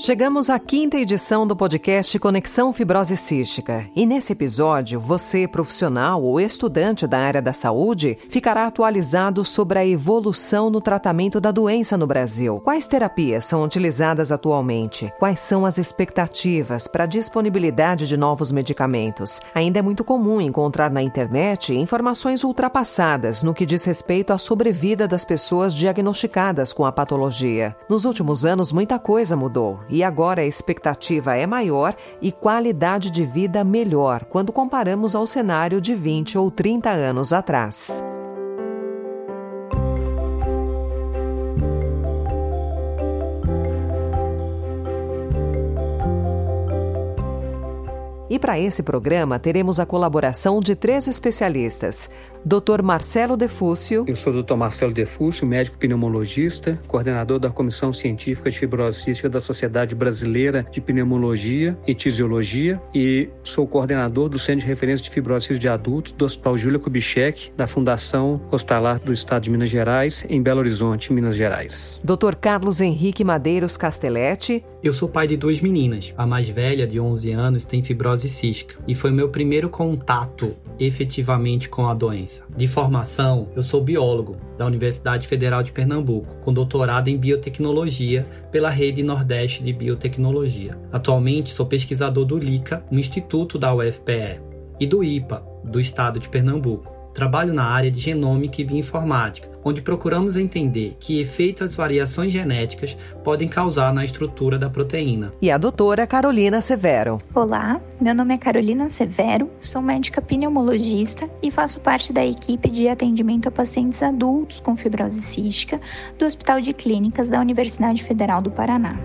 Chegamos à quinta edição do podcast Conexão Fibrose Cística. E nesse episódio, você, profissional ou estudante da área da saúde, ficará atualizado sobre a evolução no tratamento da doença no Brasil. Quais terapias são utilizadas atualmente? Quais são as expectativas para a disponibilidade de novos medicamentos? Ainda é muito comum encontrar na internet informações ultrapassadas no que diz respeito à sobrevida das pessoas diagnosticadas com a patologia. Nos últimos anos, muita coisa mudou e agora a expectativa é maior e qualidade de vida melhor quando comparamos ao cenário de 20 ou 30 anos atrás. E para esse programa teremos a colaboração de três especialistas: Dr. Marcelo Defúcio. Eu sou o Dr. Marcelo Defúcio, médico pneumologista, coordenador da Comissão Científica de Fibrose Cística da Sociedade Brasileira de Pneumologia e Tisiologia e sou coordenador do Centro de Referência de Fibrose de Adultos do Hospital Júlia Kubitschek, da Fundação Hospitalar do Estado de Minas Gerais, em Belo Horizonte, Minas Gerais. Dr. Carlos Henrique Madeiros Castelletti. Eu sou pai de duas meninas. A mais velha, de 11 anos, tem fibrose cística e foi meu primeiro contato efetivamente com a doença. De formação, eu sou biólogo da Universidade Federal de Pernambuco, com doutorado em biotecnologia pela Rede Nordeste de Biotecnologia. Atualmente sou pesquisador do LICA, no Instituto da UFPE, e do IPA, do Estado de Pernambuco. Trabalho na área de genômica e bioinformática, onde procuramos entender que efeito as variações genéticas podem causar na estrutura da proteína. E a doutora Carolina Severo. Olá, meu nome é Carolina Severo, sou médica pneumologista e faço parte da equipe de atendimento a pacientes adultos com fibrose cística do Hospital de Clínicas da Universidade Federal do Paraná.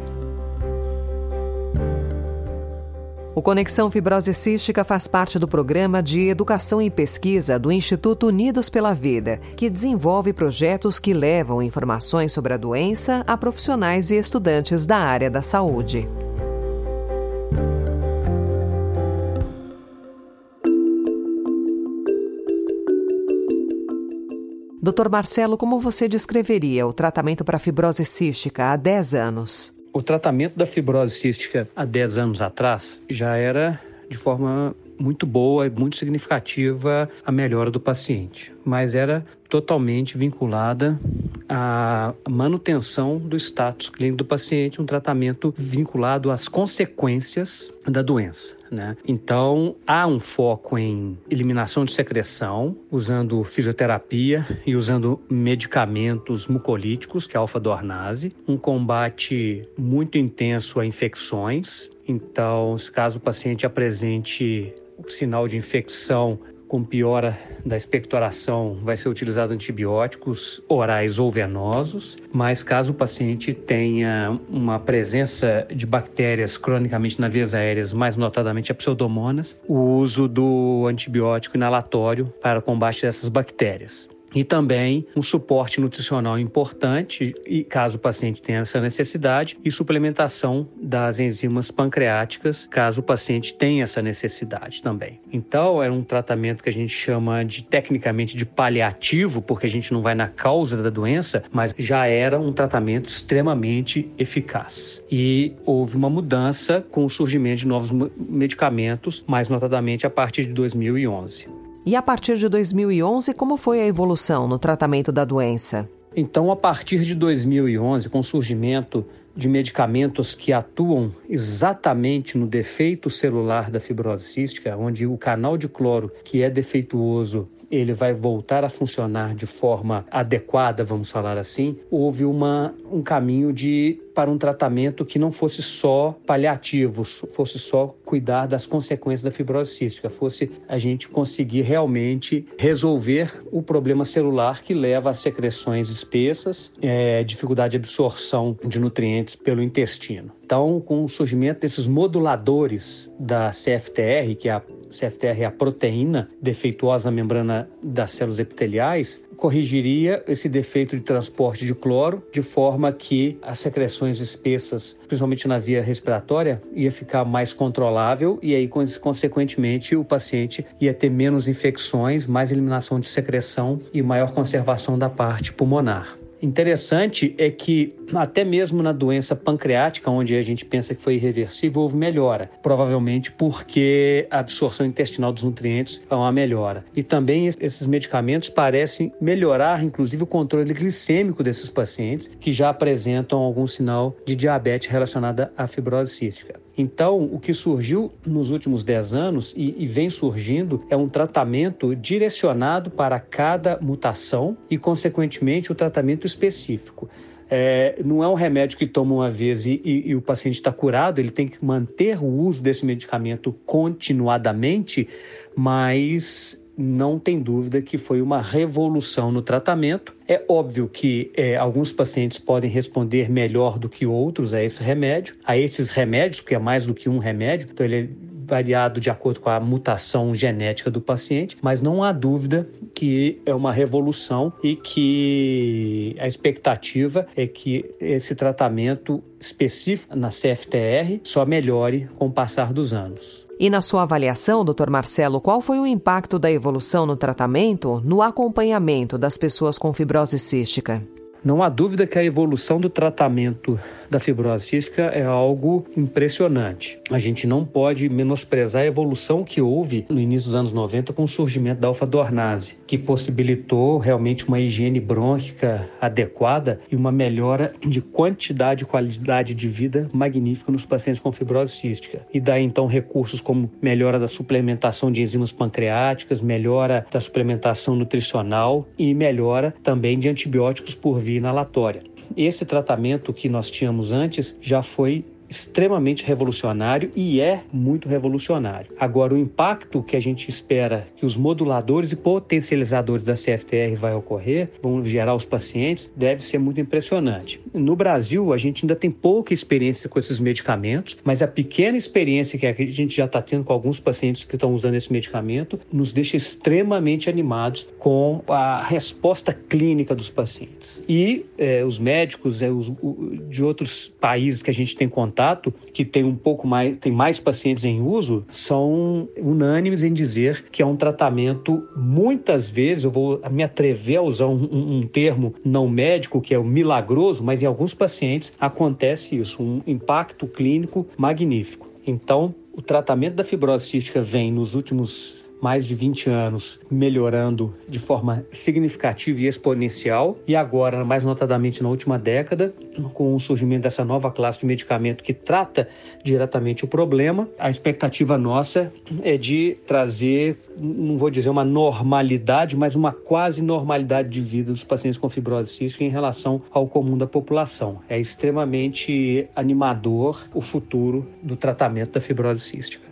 O Conexão Fibrose Cística faz parte do programa de Educação e Pesquisa do Instituto Unidos pela Vida, que desenvolve projetos que levam informações sobre a doença a profissionais e estudantes da área da saúde. Doutor Marcelo, como você descreveria o tratamento para fibrose cística há 10 anos? O tratamento da fibrose cística há 10 anos atrás já era de forma muito boa e muito significativa a melhora do paciente, mas era totalmente vinculada à manutenção do status clínico do paciente, um tratamento vinculado às consequências da doença. Né? Então, há um foco em eliminação de secreção, usando fisioterapia e usando medicamentos mucolíticos, que é a alfa-dornase, um combate muito intenso a infecções. Então, caso o paciente apresente o sinal de infecção com piora da expectoração, vai ser utilizado antibióticos orais ou venosos, mas caso o paciente tenha uma presença de bactérias cronicamente nas vias aéreas, mais notadamente a pseudomonas, o uso do antibiótico inalatório para combate dessas bactérias e também um suporte nutricional importante, e caso o paciente tenha essa necessidade, e suplementação das enzimas pancreáticas, caso o paciente tenha essa necessidade também. Então, é um tratamento que a gente chama de tecnicamente de paliativo, porque a gente não vai na causa da doença, mas já era um tratamento extremamente eficaz. E houve uma mudança com o surgimento de novos medicamentos, mais notadamente a partir de 2011. E a partir de 2011, como foi a evolução no tratamento da doença? Então, a partir de 2011, com o surgimento de medicamentos que atuam exatamente no defeito celular da fibrose cística, onde o canal de cloro que é defeituoso ele vai voltar a funcionar de forma adequada, vamos falar assim, houve uma, um caminho de para um tratamento que não fosse só paliativo, fosse só cuidar das consequências da fibrose cística, fosse a gente conseguir realmente resolver o problema celular que leva a secreções espessas, é, dificuldade de absorção de nutrientes pelo intestino. Então, com o surgimento desses moduladores da CFTR, que é a CFTR é a proteína defeituosa na membrana das células epiteliais, corrigiria esse defeito de transporte de cloro de forma que as secreções espessas, principalmente na via respiratória, ia ficar mais controlável e aí consequentemente o paciente ia ter menos infecções, mais eliminação de secreção e maior conservação da parte pulmonar. Interessante é que até mesmo na doença pancreática, onde a gente pensa que foi irreversível, houve melhora, provavelmente porque a absorção intestinal dos nutrientes é uma melhora. E também esses medicamentos parecem melhorar, inclusive, o controle glicêmico desses pacientes que já apresentam algum sinal de diabetes relacionada à fibrose cística. Então, o que surgiu nos últimos 10 anos e, e, vem surgindo é um tratamento direcionado para cada mutação e, consequentemente, o tratamento específico. É, não é um remédio que toma uma vez e, e, e o paciente está curado, ele tem que manter o uso desse medicamento continuadamente, mas não tem dúvida que foi uma revolução no tratamento. É óbvio que é, alguns pacientes podem responder melhor do que outros a esse remédio, a esses remédios, que é mais do que um remédio, então ele é variado de acordo com a mutação genética do paciente, mas não há dúvida que é uma revolução e que a expectativa é que esse tratamento específico na CFTR só melhore com o passar dos anos. E na sua avaliação, Dr. Marcelo, qual foi o impacto da evolução no tratamento no acompanhamento das pessoas com fibrose cística? Não há dúvida que a evolução do tratamento da fibrose cística é algo impressionante. A gente não pode menosprezar a evolução que houve no início dos anos 90 com o surgimento da alfa-dornase, que possibilitou realmente uma higiene brônquica adequada e uma melhora de quantidade e qualidade de vida magnífica nos pacientes com fibrose cística. E daí então recursos como melhora da suplementação de enzimas pancreáticas, melhora da suplementação nutricional e melhora também de antibióticos por via inalatória. Esse tratamento que nós tínhamos antes já foi extremamente revolucionário e é muito revolucionário. Agora, o impacto que a gente espera que os moduladores e potencializadores da CFTR vai ocorrer, vão gerar os pacientes, deve ser muito impressionante. No Brasil, a gente ainda tem pouca experiência com esses medicamentos, mas a pequena experiência que a gente já está tendo com alguns pacientes que estão usando esse medicamento nos deixa extremamente animados com a resposta clínica dos pacientes. E é, os médicos é, os, o, de outros países que a gente tem contato contato, que tem um pouco mais, tem mais pacientes em uso, são unânimes em dizer que é um tratamento, muitas vezes, eu vou me atrever a usar um, um, um termo não médico, que é o milagroso, mas em alguns pacientes acontece isso, um impacto clínico magnífico. Então, o tratamento da fibrose cística vem nos últimos mais de 20 anos melhorando de forma significativa e exponencial, e agora, mais notadamente na última década, com o surgimento dessa nova classe de medicamento que trata diretamente o problema, a expectativa nossa é de trazer, não vou dizer uma normalidade, mas uma quase normalidade de vida dos pacientes com fibrose cística em relação ao comum da população. É extremamente animador o futuro do tratamento da fibrose cística.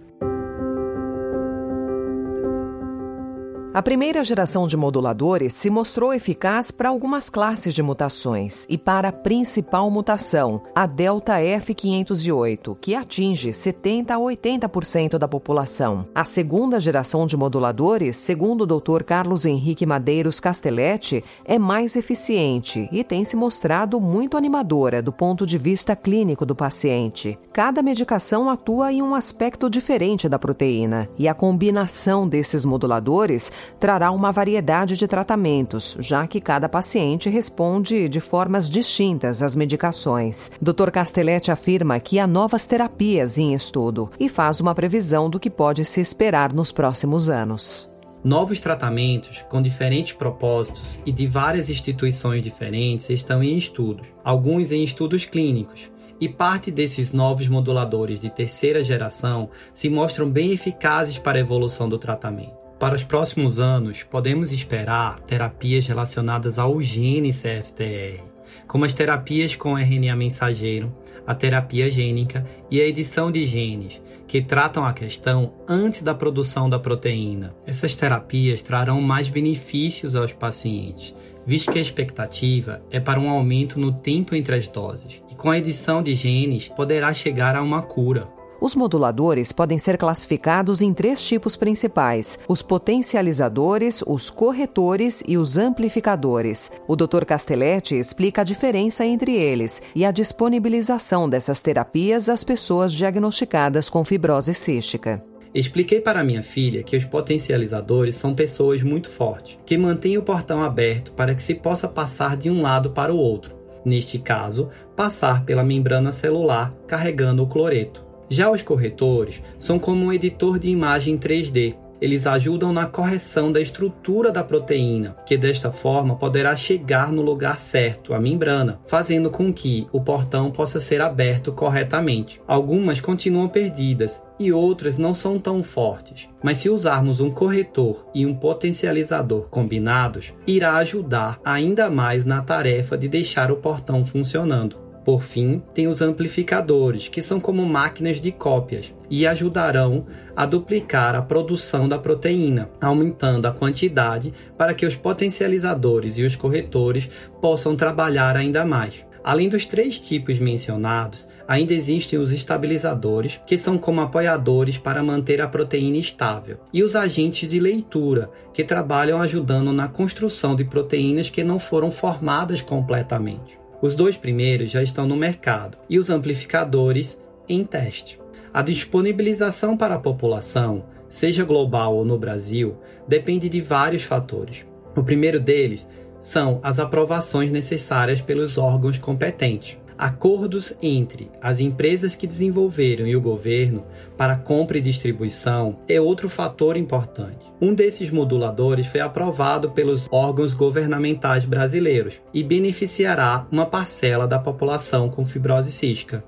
A primeira geração de moduladores se mostrou eficaz para algumas classes de mutações e para a principal mutação, a delta F508, que atinge 70 a 80% da população. A segunda geração de moduladores, segundo o Dr. Carlos Henrique Madeiros Castelletti, é mais eficiente e tem se mostrado muito animadora do ponto de vista clínico do paciente. Cada medicação atua em um aspecto diferente da proteína e a combinação desses moduladores trará uma variedade de tratamentos, já que cada paciente responde de formas distintas às medicações. Dr. Castelletti afirma que há novas terapias em estudo e faz uma previsão do que pode se esperar nos próximos anos. Novos tratamentos com diferentes propósitos e de várias instituições diferentes estão em estudos, alguns em estudos clínicos, e parte desses novos moduladores de terceira geração se mostram bem eficazes para a evolução do tratamento. Para os próximos anos, podemos esperar terapias relacionadas ao gene CFTR, como as terapias com RNA mensageiro, a terapia gênica e a edição de genes, que tratam a questão antes da produção da proteína. Essas terapias trarão mais benefícios aos pacientes, visto que a expectativa é para um aumento no tempo entre as doses, e com a edição de genes poderá chegar a uma cura. Os moduladores podem ser classificados em três tipos principais: os potencializadores, os corretores e os amplificadores. O Dr. Castelletti explica a diferença entre eles e a disponibilização dessas terapias às pessoas diagnosticadas com fibrose cística. Expliquei para minha filha que os potencializadores são pessoas muito fortes, que mantêm o portão aberto para que se possa passar de um lado para o outro. Neste caso, passar pela membrana celular carregando o cloreto. Já os corretores são como um editor de imagem 3D, eles ajudam na correção da estrutura da proteína, que desta forma poderá chegar no lugar certo, a membrana, fazendo com que o portão possa ser aberto corretamente. Algumas continuam perdidas e outras não são tão fortes, mas se usarmos um corretor e um potencializador combinados, irá ajudar ainda mais na tarefa de deixar o portão funcionando. Por fim, tem os amplificadores, que são como máquinas de cópias e ajudarão a duplicar a produção da proteína, aumentando a quantidade para que os potencializadores e os corretores possam trabalhar ainda mais. Além dos três tipos mencionados, ainda existem os estabilizadores, que são como apoiadores para manter a proteína estável, e os agentes de leitura, que trabalham ajudando na construção de proteínas que não foram formadas completamente. Os dois primeiros já estão no mercado e os amplificadores em teste. A disponibilização para a população, seja global ou no Brasil, depende de vários fatores. O primeiro deles são as aprovações necessárias pelos órgãos competentes. Acordos entre as empresas que desenvolveram e o governo para compra e distribuição é outro fator importante. Um desses moduladores foi aprovado pelos órgãos governamentais brasileiros e beneficiará uma parcela da população com fibrose cística.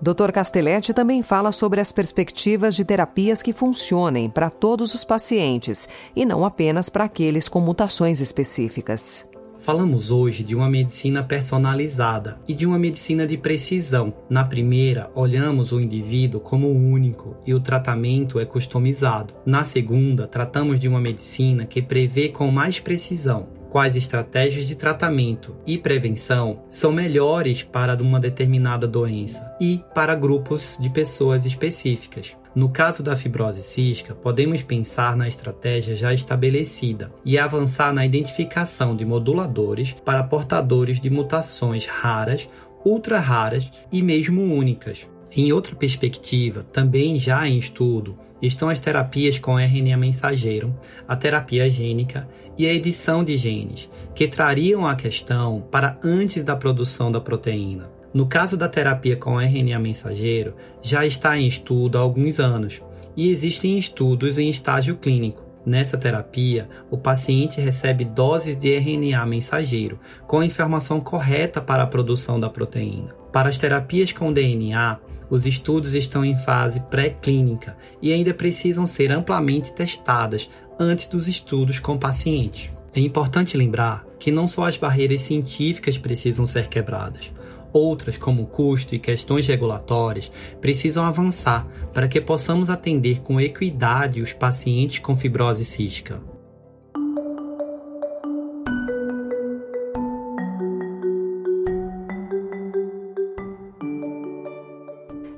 Dr. Castelletti também fala sobre as perspectivas de terapias que funcionem para todos os pacientes e não apenas para aqueles com mutações específicas. Falamos hoje de uma medicina personalizada e de uma medicina de precisão. Na primeira, olhamos o indivíduo como único e o tratamento é customizado. Na segunda, tratamos de uma medicina que prevê com mais precisão quais estratégias de tratamento e prevenção são melhores para uma determinada doença e para grupos de pessoas específicas. No caso da fibrose cística, podemos pensar na estratégia já estabelecida e avançar na identificação de moduladores para portadores de mutações raras, ultra raras e mesmo únicas. Em outra perspectiva, também já em estudo, estão as terapias com RNA mensageiro, a terapia gênica e a edição de genes, que trariam a questão para antes da produção da proteína. No caso da terapia com RNA mensageiro, já está em estudo há alguns anos e existem estudos em estágio clínico. Nessa terapia, o paciente recebe doses de RNA mensageiro com a informação correta para a produção da proteína. Para as terapias com DNA, os estudos estão em fase pré-clínica e ainda precisam ser amplamente testadas antes dos estudos com pacientes. É importante lembrar que não só as barreiras científicas precisam ser quebradas, Outras, como custo e questões regulatórias, precisam avançar para que possamos atender com equidade os pacientes com fibrose cística.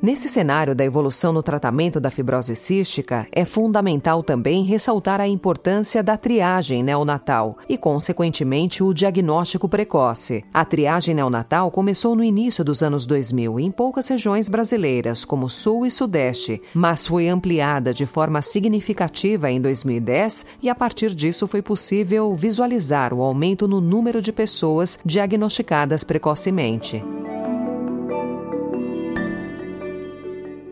Nesse cenário da evolução no tratamento da fibrose cística, é fundamental também ressaltar a importância da triagem neonatal e, consequentemente, o diagnóstico precoce. A triagem neonatal começou no início dos anos 2000 em poucas regiões brasileiras, como Sul e Sudeste, mas foi ampliada de forma significativa em 2010 e, a partir disso, foi possível visualizar o aumento no número de pessoas diagnosticadas precocemente.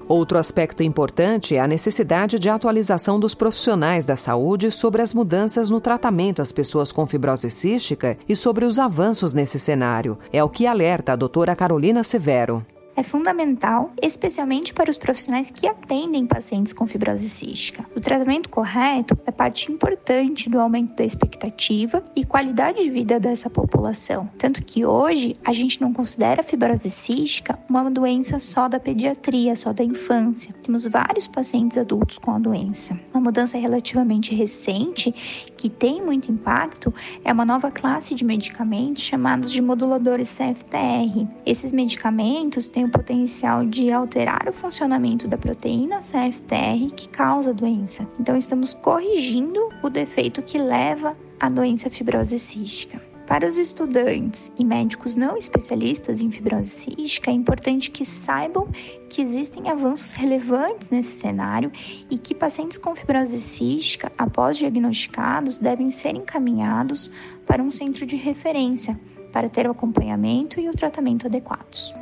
Outro aspecto importante é a necessidade de atualização dos profissionais da saúde sobre as mudanças no tratamento às pessoas com fibrose cística e sobre os avanços nesse cenário. É o que alerta a doutora Carolina Severo é fundamental, especialmente para os profissionais que atendem pacientes com fibrose cística. O tratamento correto é parte importante do aumento da expectativa e qualidade de vida dessa população. Tanto que hoje a gente não considera a fibrose cística uma doença só da pediatria, só da infância. Temos vários pacientes adultos com a doença. Uma mudança relativamente recente que tem muito impacto é uma nova classe de medicamentos chamados de moduladores CFTR. Esses medicamentos têm o potencial de alterar o funcionamento da proteína CFTR que causa a doença. Então, estamos corrigindo o defeito que leva à doença fibrose cística. Para os estudantes e médicos não especialistas em fibrose cística, é importante que saibam que existem avanços relevantes nesse cenário e que pacientes com fibrose cística, após diagnosticados, devem ser encaminhados para um centro de referência para ter o acompanhamento e o tratamento adequados.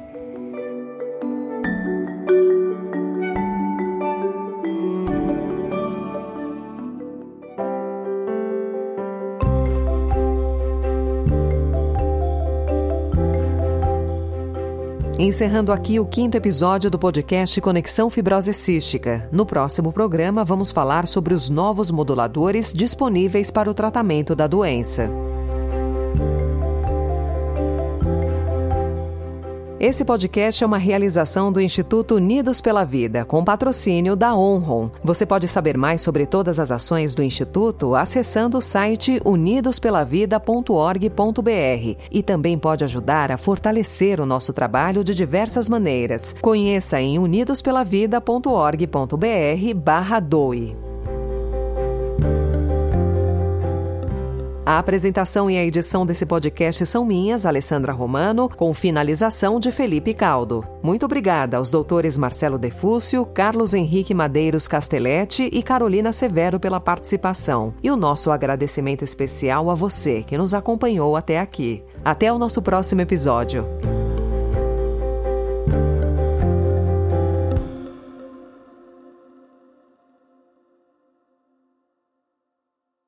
Encerrando aqui o quinto episódio do podcast Conexão Fibrose Cística. No próximo programa, vamos falar sobre os novos moduladores disponíveis para o tratamento da doença. Esse podcast é uma realização do Instituto Unidos pela Vida, com patrocínio da Onron. Você pode saber mais sobre todas as ações do Instituto acessando o site unidospelavida.org.br e também pode ajudar a fortalecer o nosso trabalho de diversas maneiras. Conheça em unidospelavida.org.br barra doe. A apresentação e a edição desse podcast são minhas, Alessandra Romano, com finalização de Felipe Caldo. Muito obrigada aos doutores Marcelo Defúcio, Carlos Henrique Madeiros Castelletti e Carolina Severo pela participação. E o nosso agradecimento especial a você que nos acompanhou até aqui. Até o nosso próximo episódio.